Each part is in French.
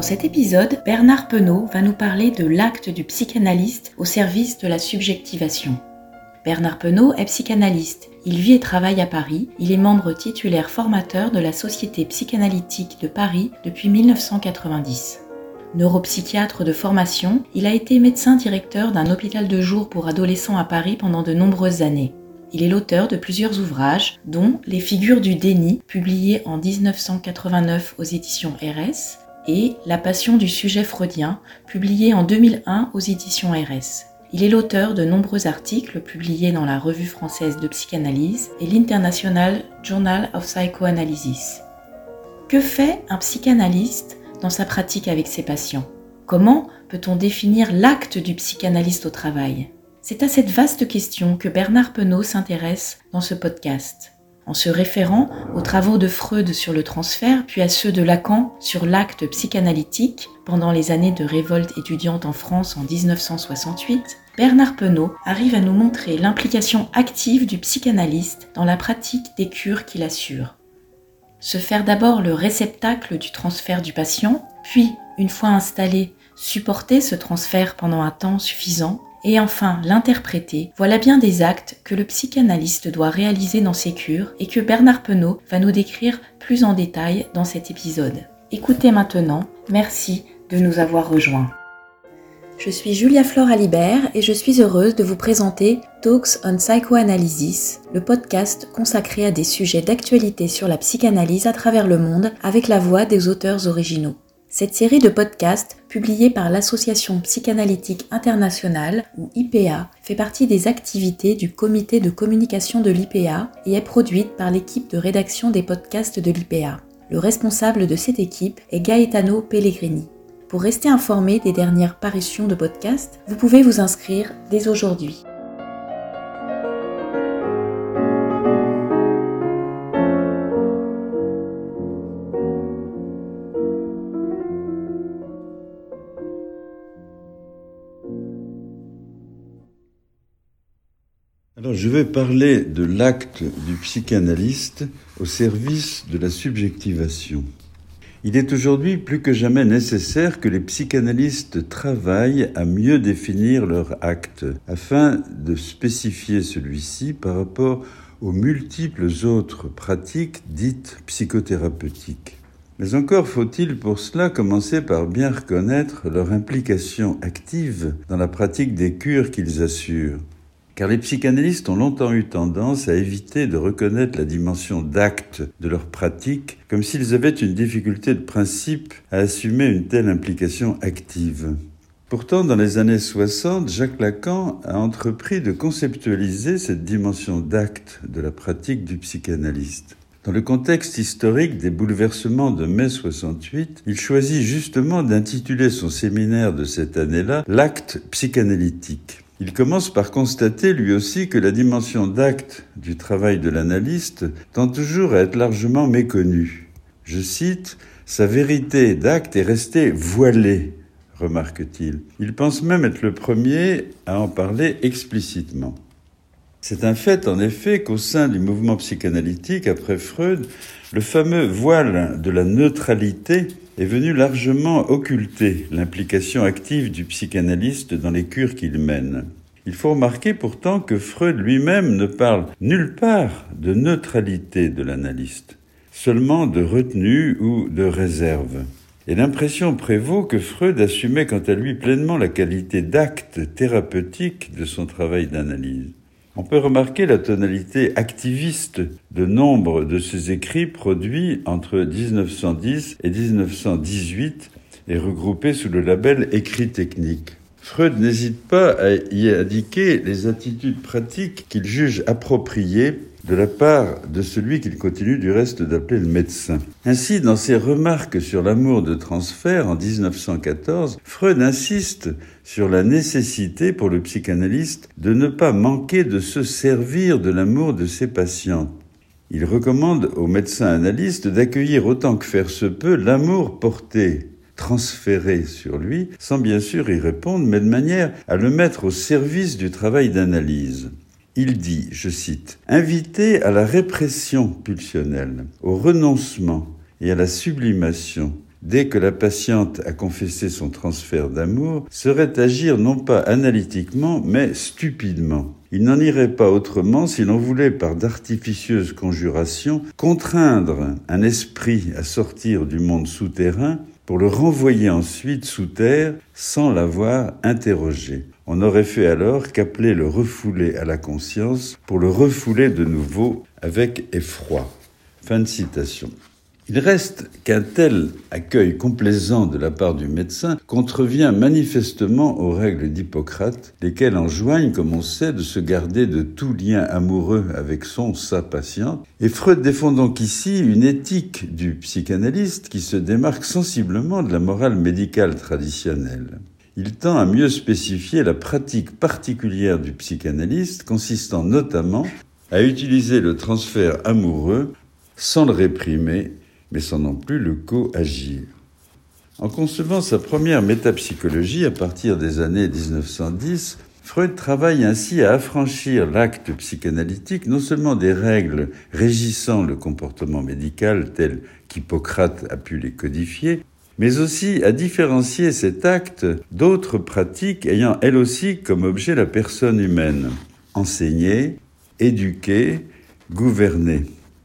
Dans cet épisode, Bernard Penaud va nous parler de l'acte du psychanalyste au service de la subjectivation. Bernard Penaud est psychanalyste. Il vit et travaille à Paris. Il est membre titulaire formateur de la Société psychanalytique de Paris depuis 1990. Neuropsychiatre de formation, il a été médecin directeur d'un hôpital de jour pour adolescents à Paris pendant de nombreuses années. Il est l'auteur de plusieurs ouvrages, dont Les figures du déni, publié en 1989 aux éditions RS, La passion du sujet freudien, publié en 2001 aux éditions RS. Il est l'auteur de nombreux articles publiés dans la Revue française de psychanalyse et l'International Journal of Psychoanalysis. Que fait un psychanalyste dans sa pratique avec ses patients? Comment peut-on définir l'acte du psychanalyste au travail? C'est à cette vaste question que Bernard Penaud s'intéresse dans ce podcast en se référant aux travaux de Freud sur le transfert, puis à ceux de Lacan sur l'acte psychanalytique pendant les années de révolte étudiante en France en 1968, Bernard Penaud arrive à nous montrer l'implication active du psychanalyste dans la pratique des cures qu'il assure. Se faire d'abord le réceptacle du transfert du patient, puis, une fois installé, supporter ce transfert pendant un temps suffisant et enfin l'interpréter, voilà bien des actes que le psychanalyste doit réaliser dans ses cures et que Bernard Penaud va nous décrire plus en détail dans cet épisode. Écoutez maintenant, merci de nous avoir rejoints. Je suis Julia Flore Alibert et je suis heureuse de vous présenter Talks on Psychoanalysis, le podcast consacré à des sujets d'actualité sur la psychanalyse à travers le monde avec la voix des auteurs originaux. Cette série de podcasts, publiée par l'Association psychanalytique internationale, ou IPA, fait partie des activités du comité de communication de l'IPA et est produite par l'équipe de rédaction des podcasts de l'IPA. Le responsable de cette équipe est Gaetano Pellegrini. Pour rester informé des dernières parutions de podcasts, vous pouvez vous inscrire dès aujourd'hui. Vais parler de l'acte du psychanalyste au service de la subjectivation. Il est aujourd'hui plus que jamais nécessaire que les psychanalystes travaillent à mieux définir leur acte afin de spécifier celui-ci par rapport aux multiples autres pratiques dites psychothérapeutiques. Mais encore faut-il pour cela commencer par bien reconnaître leur implication active dans la pratique des cures qu'ils assurent car les psychanalystes ont longtemps eu tendance à éviter de reconnaître la dimension d'acte de leur pratique, comme s'ils avaient une difficulté de principe à assumer une telle implication active. Pourtant, dans les années 60, Jacques Lacan a entrepris de conceptualiser cette dimension d'acte de la pratique du psychanalyste. Dans le contexte historique des bouleversements de mai 68, il choisit justement d'intituler son séminaire de cette année-là L'acte psychanalytique. Il commence par constater lui aussi que la dimension d'acte du travail de l'analyste tend toujours à être largement méconnue. Je cite, Sa vérité d'acte est restée voilée, remarque-t-il. Il pense même être le premier à en parler explicitement. C'est un fait, en effet, qu'au sein du mouvement psychanalytique, après Freud, le fameux voile de la neutralité est venu largement occulter l'implication active du psychanalyste dans les cures qu'il mène. Il faut remarquer pourtant que Freud lui-même ne parle nulle part de neutralité de l'analyste, seulement de retenue ou de réserve. Et l'impression prévaut que Freud assumait quant à lui pleinement la qualité d'acte thérapeutique de son travail d'analyse. On peut remarquer la tonalité activiste de nombre de ses écrits produits entre 1910 et 1918 et regroupés sous le label écrit technique. Freud n'hésite pas à y indiquer les attitudes pratiques qu'il juge appropriées de la part de celui qu'il continue du reste d'appeler le médecin. Ainsi, dans ses remarques sur l'amour de transfert en 1914, Freud insiste sur la nécessité pour le psychanalyste de ne pas manquer de se servir de l'amour de ses patients. Il recommande aux médecins analystes d'accueillir autant que faire se peut l'amour porté transféré sur lui, sans bien sûr y répondre, mais de manière à le mettre au service du travail d'analyse. Il dit, je cite, Inviter à la répression pulsionnelle, au renoncement et à la sublimation dès que la patiente a confessé son transfert d'amour, serait agir non pas analytiquement, mais stupidement. Il n'en irait pas autrement si l'on voulait, par d'artificieuses conjurations, contraindre un esprit à sortir du monde souterrain pour le renvoyer ensuite sous terre sans l'avoir interrogé. On n'aurait fait alors qu'appeler le refoulé à la conscience pour le refouler de nouveau avec effroi. Fin de citation. Il reste qu'un tel accueil complaisant de la part du médecin contrevient manifestement aux règles d'Hippocrate, lesquelles enjoignent, comme on sait, de se garder de tout lien amoureux avec son sa patiente. Et Freud défend donc ici une éthique du psychanalyste qui se démarque sensiblement de la morale médicale traditionnelle. Il tend à mieux spécifier la pratique particulière du psychanalyste consistant notamment à utiliser le transfert amoureux sans le réprimer mais sans non plus le co-agir. En concevant sa première métapsychologie à partir des années 1910, Freud travaille ainsi à affranchir l'acte psychanalytique non seulement des règles régissant le comportement médical tel qu'Hippocrate a pu les codifier, mais aussi à différencier cet acte d'autres pratiques ayant elles aussi comme objet la personne humaine, enseigner, éduquer, gouverner.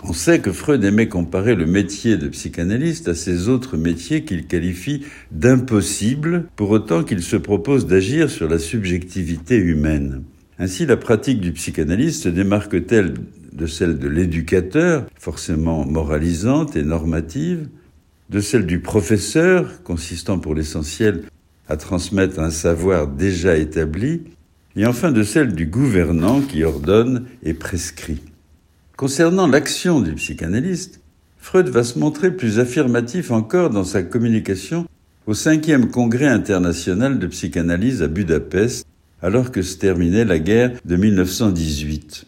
On sait que Freud aimait comparer le métier de psychanalyste à ces autres métiers qu'il qualifie d'impossibles, pour autant qu'il se propose d'agir sur la subjectivité humaine. Ainsi, la pratique du psychanalyste démarque-t-elle de celle de l'éducateur, forcément moralisante et normative, de celle du professeur, consistant pour l'essentiel à transmettre un savoir déjà établi, et enfin de celle du gouvernant qui ordonne et prescrit. Concernant l'action du psychanalyste, Freud va se montrer plus affirmatif encore dans sa communication au cinquième congrès international de psychanalyse à Budapest, alors que se terminait la guerre de 1918.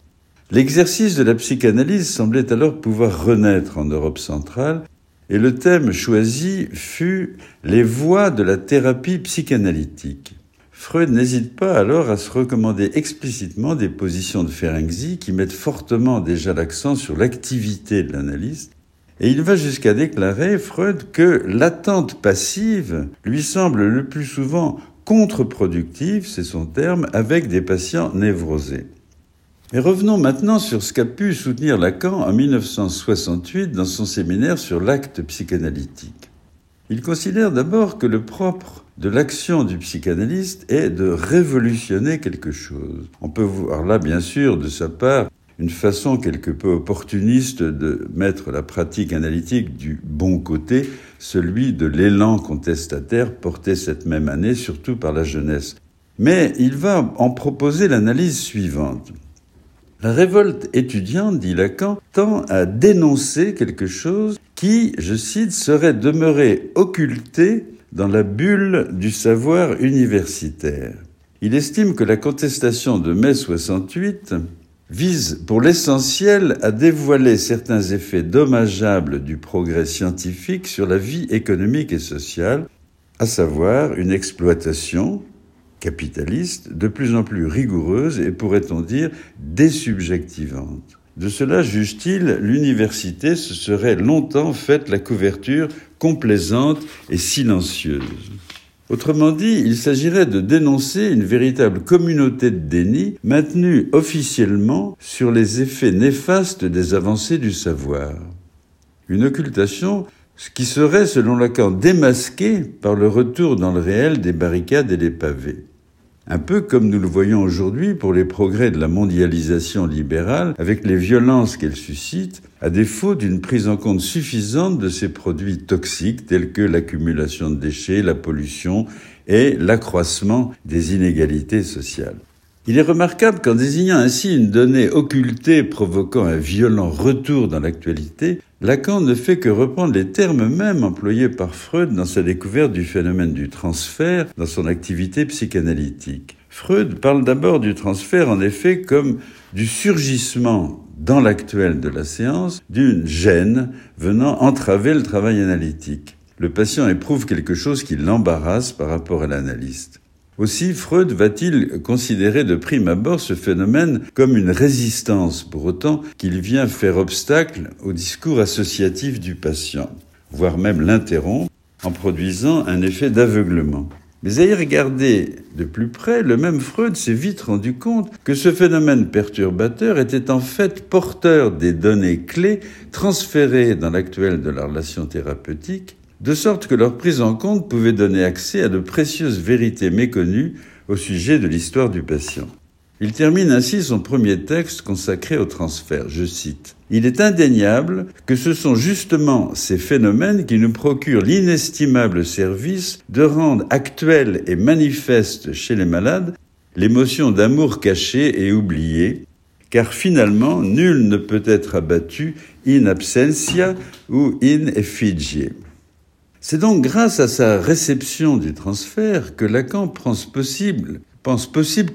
L'exercice de la psychanalyse semblait alors pouvoir renaître en Europe centrale, et le thème choisi fut les voies de la thérapie psychanalytique. Freud n'hésite pas alors à se recommander explicitement des positions de Ferenczi qui mettent fortement déjà l'accent sur l'activité de l'analyste, et il va jusqu'à déclarer, Freud, que l'attente passive lui semble le plus souvent contre-productive, c'est son terme, avec des patients névrosés. Mais revenons maintenant sur ce qu'a pu soutenir Lacan en 1968 dans son séminaire sur l'acte psychanalytique. Il considère d'abord que le propre de l'action du psychanalyste est de révolutionner quelque chose. On peut voir là, bien sûr, de sa part, une façon quelque peu opportuniste de mettre la pratique analytique du bon côté, celui de l'élan contestataire porté cette même année, surtout par la jeunesse. Mais il va en proposer l'analyse suivante. La révolte étudiante, dit Lacan, tend à dénoncer quelque chose qui, je cite, serait demeuré occulté dans la bulle du savoir universitaire. Il estime que la contestation de mai 68 vise pour l'essentiel à dévoiler certains effets dommageables du progrès scientifique sur la vie économique et sociale, à savoir une exploitation capitaliste de plus en plus rigoureuse et pourrait-on dire désubjectivante. De cela, juge-t-il, l'université se serait longtemps faite la couverture complaisante et silencieuse. Autrement dit, il s'agirait de dénoncer une véritable communauté de déni maintenue officiellement sur les effets néfastes des avancées du savoir. Une occultation qui serait, selon Lacan, démasquée par le retour dans le réel des barricades et des pavés. Un peu comme nous le voyons aujourd'hui pour les progrès de la mondialisation libérale, avec les violences qu'elle suscite, à défaut d'une prise en compte suffisante de ces produits toxiques tels que l'accumulation de déchets, la pollution et l'accroissement des inégalités sociales. Il est remarquable qu'en désignant ainsi une donnée occultée provoquant un violent retour dans l'actualité, Lacan ne fait que reprendre les termes mêmes employés par Freud dans sa découverte du phénomène du transfert dans son activité psychanalytique. Freud parle d'abord du transfert en effet comme du surgissement dans l'actuel de la séance d'une gêne venant entraver le travail analytique. Le patient éprouve quelque chose qui l'embarrasse par rapport à l'analyste. Aussi, Freud va-t-il considérer de prime abord ce phénomène comme une résistance, pour autant qu'il vient faire obstacle au discours associatif du patient, voire même l'interrompre, en produisant un effet d'aveuglement. Mais à y regarder de plus près, le même Freud s'est vite rendu compte que ce phénomène perturbateur était en fait porteur des données clés transférées dans l'actuel de la relation thérapeutique, de sorte que leur prise en compte pouvait donner accès à de précieuses vérités méconnues au sujet de l'histoire du patient. Il termine ainsi son premier texte consacré au transfert. Je cite. Il est indéniable que ce sont justement ces phénomènes qui nous procurent l'inestimable service de rendre actuelle et manifeste chez les malades l'émotion d'amour caché et oublié, car finalement nul ne peut être abattu in absentia ou in effigie. C'est donc grâce à sa réception du transfert que Lacan pense possible,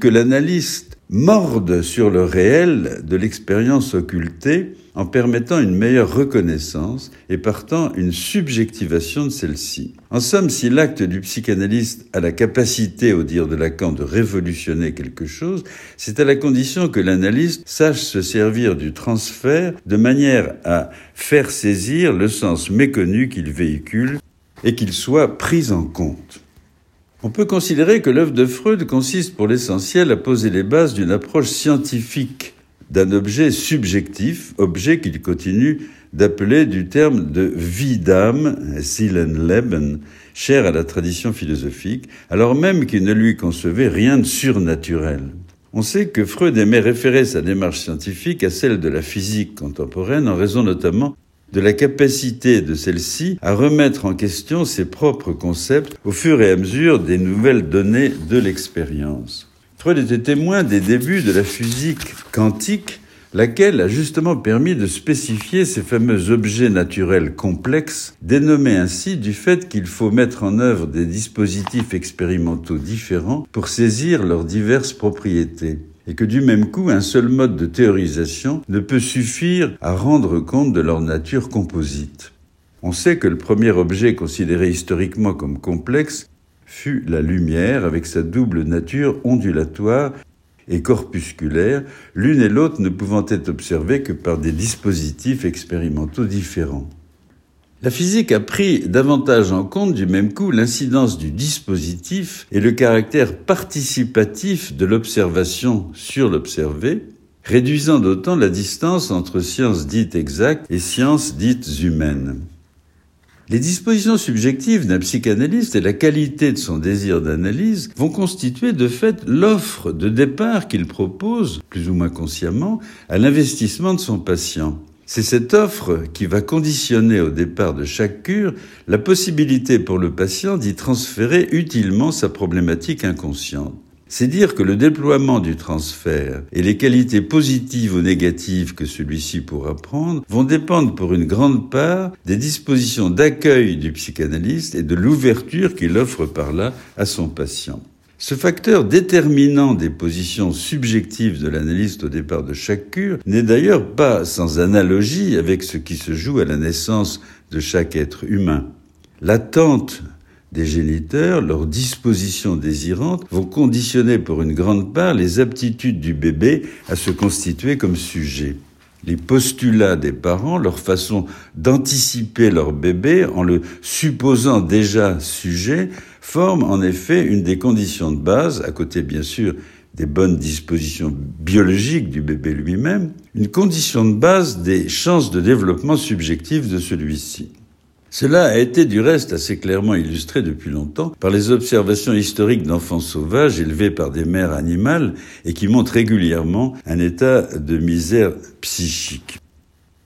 que l'analyste morde sur le réel de l'expérience occultée en permettant une meilleure reconnaissance et partant une subjectivation de celle-ci. En somme, si l'acte du psychanalyste a la capacité, au dire de Lacan, de révolutionner quelque chose, c'est à la condition que l'analyste sache se servir du transfert de manière à faire saisir le sens méconnu qu'il véhicule et qu'il soit pris en compte. On peut considérer que l'œuvre de Freud consiste pour l'essentiel à poser les bases d'une approche scientifique d'un objet subjectif, objet qu'il continue d'appeler du terme de vie d'âme, Seelenleben, cher à la tradition philosophique, alors même qu'il ne lui concevait rien de surnaturel. On sait que Freud aimait référer sa démarche scientifique à celle de la physique contemporaine en raison notamment de la capacité de celle-ci à remettre en question ses propres concepts au fur et à mesure des nouvelles données de l'expérience. Freud était témoin des débuts de la physique quantique, laquelle a justement permis de spécifier ces fameux objets naturels complexes, dénommés ainsi du fait qu'il faut mettre en œuvre des dispositifs expérimentaux différents pour saisir leurs diverses propriétés et que du même coup, un seul mode de théorisation ne peut suffire à rendre compte de leur nature composite. On sait que le premier objet considéré historiquement comme complexe fut la lumière avec sa double nature ondulatoire et corpusculaire, l'une et l'autre ne pouvant être observées que par des dispositifs expérimentaux différents. La physique a pris davantage en compte du même coup l'incidence du dispositif et le caractère participatif de l'observation sur l'observé, réduisant d'autant la distance entre sciences dites exactes et sciences dites humaines. Les dispositions subjectives d'un psychanalyste et la qualité de son désir d'analyse vont constituer de fait l'offre de départ qu'il propose, plus ou moins consciemment, à l'investissement de son patient. C'est cette offre qui va conditionner au départ de chaque cure la possibilité pour le patient d'y transférer utilement sa problématique inconsciente. C'est dire que le déploiement du transfert et les qualités positives ou négatives que celui-ci pourra prendre vont dépendre pour une grande part des dispositions d'accueil du psychanalyste et de l'ouverture qu'il offre par là à son patient. Ce facteur déterminant des positions subjectives de l'analyste au départ de chaque cure n'est d'ailleurs pas sans analogie avec ce qui se joue à la naissance de chaque être humain. L'attente des géniteurs, leurs dispositions désirantes, vont conditionner pour une grande part les aptitudes du bébé à se constituer comme sujet les postulats des parents, leur façon d'anticiper leur bébé en le supposant déjà sujet, forment en effet une des conditions de base, à côté bien sûr des bonnes dispositions biologiques du bébé lui-même, une condition de base des chances de développement subjectif de celui-ci. Cela a été du reste assez clairement illustré depuis longtemps par les observations historiques d'enfants sauvages élevés par des mères animales et qui montrent régulièrement un état de misère psychique.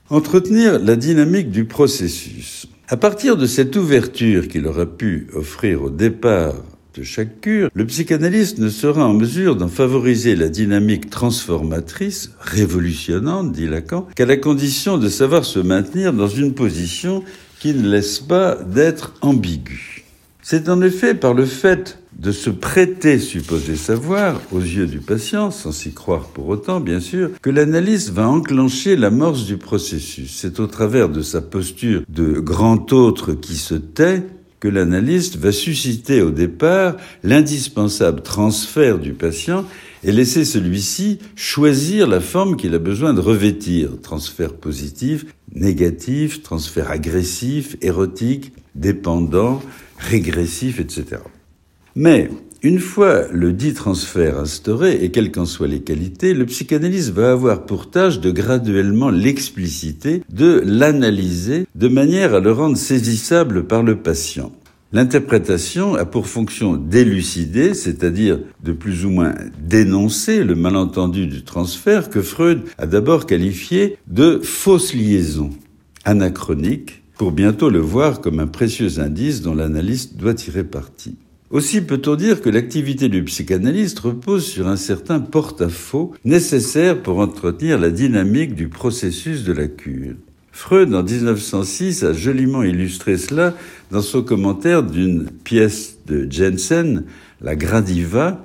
Entretenir la dynamique du processus. À partir de cette ouverture qu'il aura pu offrir au départ de chaque cure, le psychanalyste ne sera en mesure d'en favoriser la dynamique transformatrice, révolutionnante, dit Lacan, qu'à la condition de savoir se maintenir dans une position ne laisse pas d'être ambigu. C'est en effet par le fait de se prêter supposé savoir aux yeux du patient, sans s'y croire pour autant bien sûr, que l'analyste va enclencher l'amorce du processus. C'est au travers de sa posture de grand autre qui se tait que l'analyste va susciter au départ l'indispensable transfert du patient et laisser celui-ci choisir la forme qu'il a besoin de revêtir. Transfert positif, négatif, transfert agressif, érotique, dépendant, régressif, etc. Mais une fois le dit transfert instauré, et quelles qu'en soient les qualités, le psychanalyste va avoir pour tâche de graduellement l'expliciter, de l'analyser, de manière à le rendre saisissable par le patient. L'interprétation a pour fonction d'élucider, c'est-à-dire de plus ou moins dénoncer le malentendu du transfert que Freud a d'abord qualifié de fausse liaison, anachronique, pour bientôt le voir comme un précieux indice dont l'analyste doit tirer parti. Aussi peut-on dire que l'activité du psychanalyste repose sur un certain porte-à-faux nécessaire pour entretenir la dynamique du processus de la cure. Freud, en 1906, a joliment illustré cela dans son commentaire d'une pièce de Jensen, La Gradiva,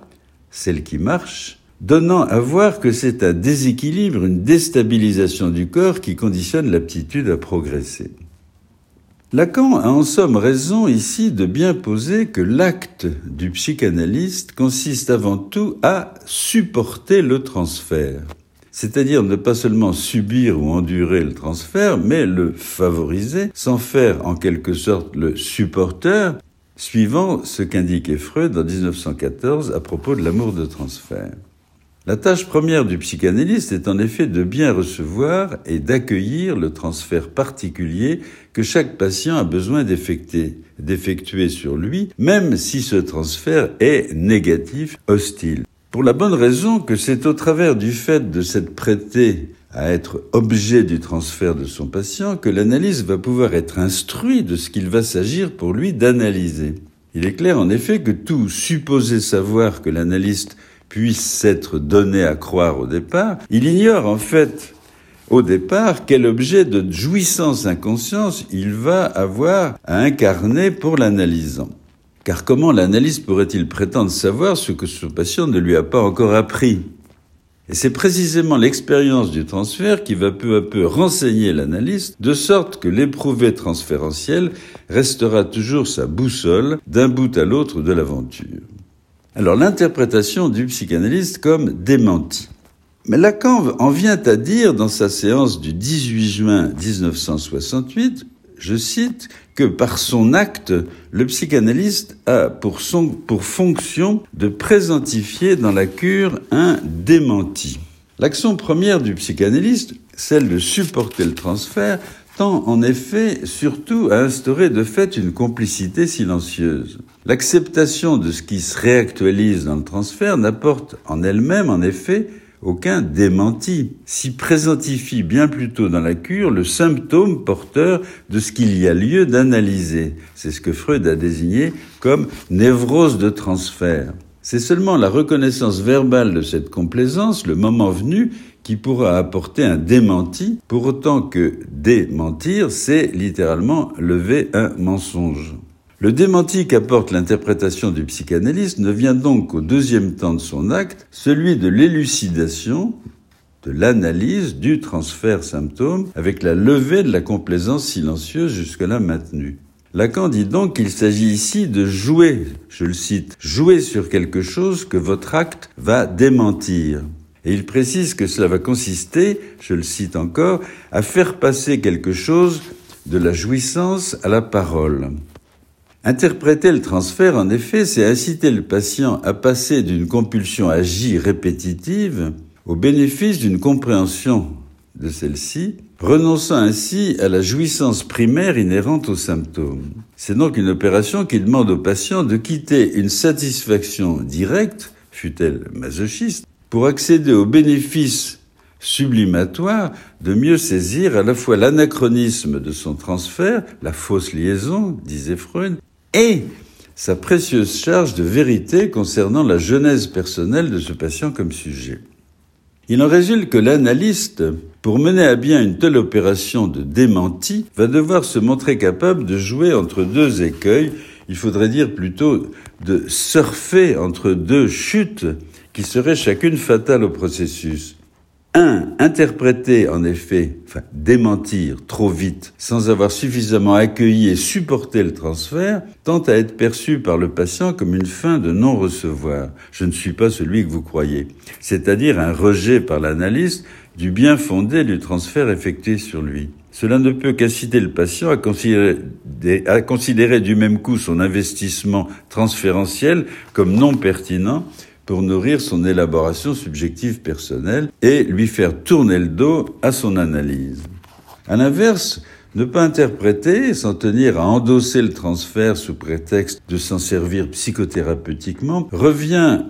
celle qui marche, donnant à voir que c'est un déséquilibre, une déstabilisation du corps qui conditionne l'aptitude à progresser. Lacan a en somme raison ici de bien poser que l'acte du psychanalyste consiste avant tout à supporter le transfert c'est-à-dire ne pas seulement subir ou endurer le transfert, mais le favoriser, sans faire en quelque sorte le supporteur, suivant ce qu'indiquait Freud en 1914 à propos de l'amour de transfert. La tâche première du psychanalyste est en effet de bien recevoir et d'accueillir le transfert particulier que chaque patient a besoin d'effectuer sur lui, même si ce transfert est négatif, hostile. Pour la bonne raison que c'est au travers du fait de s'être prêté à être objet du transfert de son patient que l'analyse va pouvoir être instruit de ce qu'il va s'agir pour lui d'analyser. Il est clair en effet que tout supposé savoir que l'analyste puisse s'être donné à croire au départ, il ignore en fait au départ quel objet de jouissance inconscience il va avoir à incarner pour l'analysant. Car comment l'analyste pourrait-il prétendre savoir ce que son patient ne lui a pas encore appris? Et c'est précisément l'expérience du transfert qui va peu à peu renseigner l'analyste, de sorte que l'éprouvé transférentiel restera toujours sa boussole d'un bout à l'autre de l'aventure. Alors l'interprétation du psychanalyste comme démenti. Mais Lacan en vient à dire dans sa séance du 18 juin 1968 je cite, que par son acte, le psychanalyste a pour, fonction de présentifier dans la cure un démenti. L'action première du psychanalyste, celle de supporter le transfert, tend en effet surtout à instaurer de fait une complicité silencieuse. L'acceptation de ce qui se réactualise dans le transfert n'apporte en elle-même en effet aucun démenti, s'y présentifie bien plutôt dans la cure le symptôme porteur de ce qu'il y a lieu d'analyser. C'est ce que Freud a désigné comme névrose de transfert. C'est seulement la reconnaissance verbale de cette complaisance, le moment venu, qui pourra apporter un démenti, pour autant que démentir, c'est littéralement lever un mensonge. Le démenti qu'apporte l'interprétation du psychanalyste ne vient donc qu'au deuxième temps de son acte, celui de l'élucidation, de l'analyse du transfert symptôme, avec la levée de la complaisance silencieuse jusque-là maintenue. Lacan dit donc qu'il s'agit ici de jouer, je le cite, jouer sur quelque chose que votre acte va démentir. Et il précise que cela va consister, je le cite encore, à faire passer quelque chose de la jouissance à la parole. Interpréter le transfert, en effet, c'est inciter le patient à passer d'une compulsion agie répétitive au bénéfice d'une compréhension de celle-ci, renonçant ainsi à la jouissance primaire inhérente aux symptômes. C'est donc une opération qui demande au patient de quitter une satisfaction directe, fut-elle masochiste, pour accéder au bénéfice sublimatoire de mieux saisir à la fois l'anachronisme de son transfert, la fausse liaison, disait Freud, et sa précieuse charge de vérité concernant la genèse personnelle de ce patient comme sujet. Il en résulte que l'analyste, pour mener à bien une telle opération de démenti, va devoir se montrer capable de jouer entre deux écueils, il faudrait dire plutôt de surfer entre deux chutes qui seraient chacune fatales au processus. 1. Interpréter, en effet, enfin, démentir trop vite, sans avoir suffisamment accueilli et supporté le transfert, tend à être perçu par le patient comme une fin de non-recevoir. Je ne suis pas celui que vous croyez. C'est-à-dire un rejet par l'analyste du bien fondé du transfert effectué sur lui. Cela ne peut qu'inciter le patient à considérer du même coup son investissement transférentiel comme non pertinent pour nourrir son élaboration subjective personnelle et lui faire tourner le dos à son analyse. À l'inverse, ne pas interpréter, s'en tenir à endosser le transfert sous prétexte de s'en servir psychothérapeutiquement, revient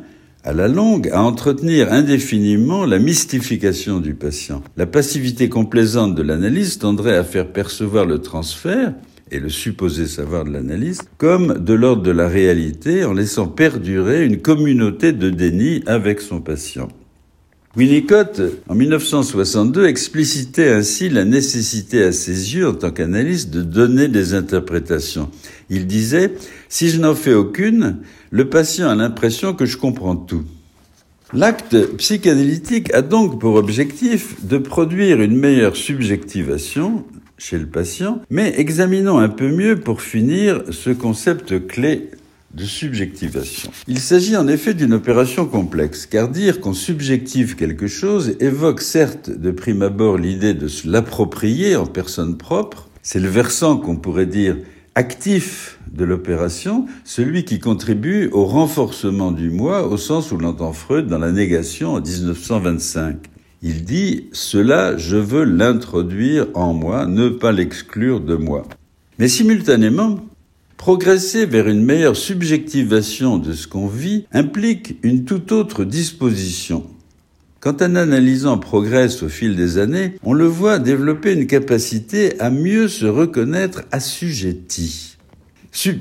à la longue à entretenir indéfiniment la mystification du patient. La passivité complaisante de l'analyse tendrait à faire percevoir le transfert et le supposé savoir de l'analyste comme de l'ordre de la réalité en laissant perdurer une communauté de déni avec son patient. Winnicott, en 1962, explicitait ainsi la nécessité à ses yeux, en tant qu'analyste, de donner des interprétations. Il disait, si je n'en fais aucune, le patient a l'impression que je comprends tout. L'acte psychanalytique a donc pour objectif de produire une meilleure subjectivation chez le patient, mais examinons un peu mieux pour finir ce concept clé de subjectivation. Il s'agit en effet d'une opération complexe, car dire qu'on subjective quelque chose évoque certes de prime abord l'idée de se l'approprier en personne propre, c'est le versant qu'on pourrait dire actif de l'opération, celui qui contribue au renforcement du moi au sens où l'entend Freud dans la négation en 1925. Il dit Cela, je veux l'introduire en moi, ne pas l'exclure de moi. Mais simultanément, Progresser vers une meilleure subjectivation de ce qu'on vit implique une toute autre disposition. Quand un analysant progresse au fil des années, on le voit développer une capacité à mieux se reconnaître assujetti.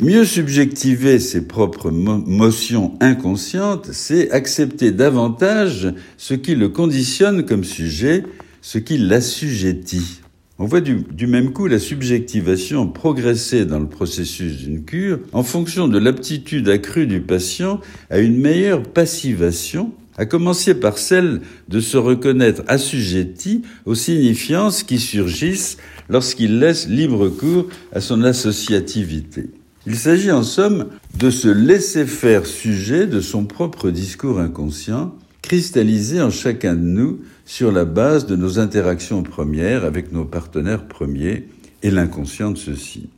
Mieux subjectiver ses propres motions inconscientes, c'est accepter davantage ce qui le conditionne comme sujet, ce qui l'assujettit. On voit du, même coup la subjectivation progresser dans le processus d'une cure en fonction de l'aptitude accrue du patient à une meilleure passivation, à commencer par celle de se reconnaître assujetti aux signifiances qui surgissent lorsqu'il laisse libre cours à son associativité. Il s'agit en somme de se laisser faire sujet de son propre discours inconscient, cristallisé en chacun de nous sur la base de nos interactions premières avec nos partenaires premiers et l'inconscient de ceux-ci.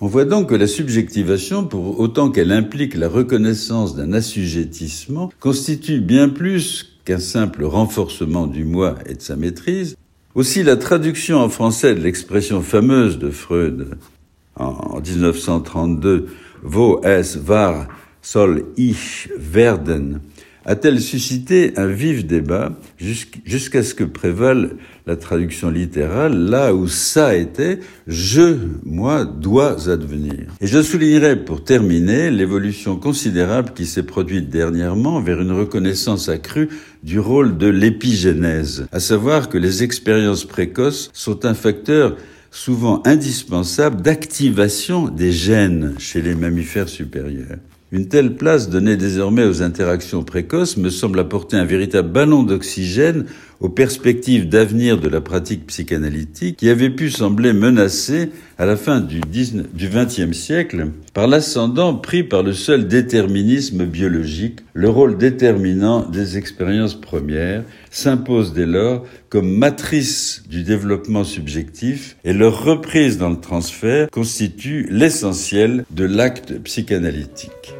On voit donc que la subjectivation, pour autant qu'elle implique la reconnaissance d'un assujettissement, constitue bien plus qu'un simple renforcement du moi et de sa maîtrise. Aussi la traduction en français de l'expression fameuse de Freud en 1932, Wo es war, soll ich werden, a-t-elle suscité un vif débat jusqu'à ce que prévale la traduction littérale là où ça était je, moi, dois advenir. Et je soulignerai pour terminer l'évolution considérable qui s'est produite dernièrement vers une reconnaissance accrue du rôle de l'épigénèse, à savoir que les expériences précoces sont un facteur souvent indispensable d'activation des gènes chez les mammifères supérieurs. Une telle place donnée désormais aux interactions précoces me semble apporter un véritable ballon d'oxygène aux perspectives d'avenir de la pratique psychanalytique qui avait pu sembler menacée à la fin du XXe siècle par l'ascendant pris par le seul déterminisme biologique, le rôle déterminant des expériences premières s'impose dès lors comme matrice du développement subjectif et leur reprise dans le transfert constitue l'essentiel de l'acte psychanalytique.